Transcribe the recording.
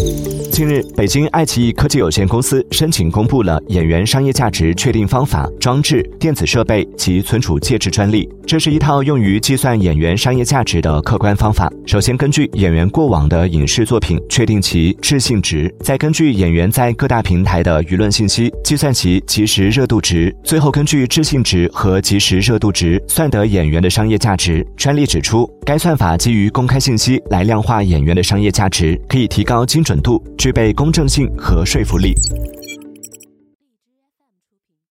Thank you. 近日，北京爱奇艺科技有限公司申请公布了演员商业价值确定方法、装置、电子设备及存储介质专利。这是一套用于计算演员商业价值的客观方法。首先，根据演员过往的影视作品确定其置信值，再根据演员在各大平台的舆论信息计算其即时热度值，最后根据置信值和即时热度值算得演员的商业价值。专利指出，该算法基于公开信息来量化演员的商业价值，可以提高精准度。具备公正性和说服力。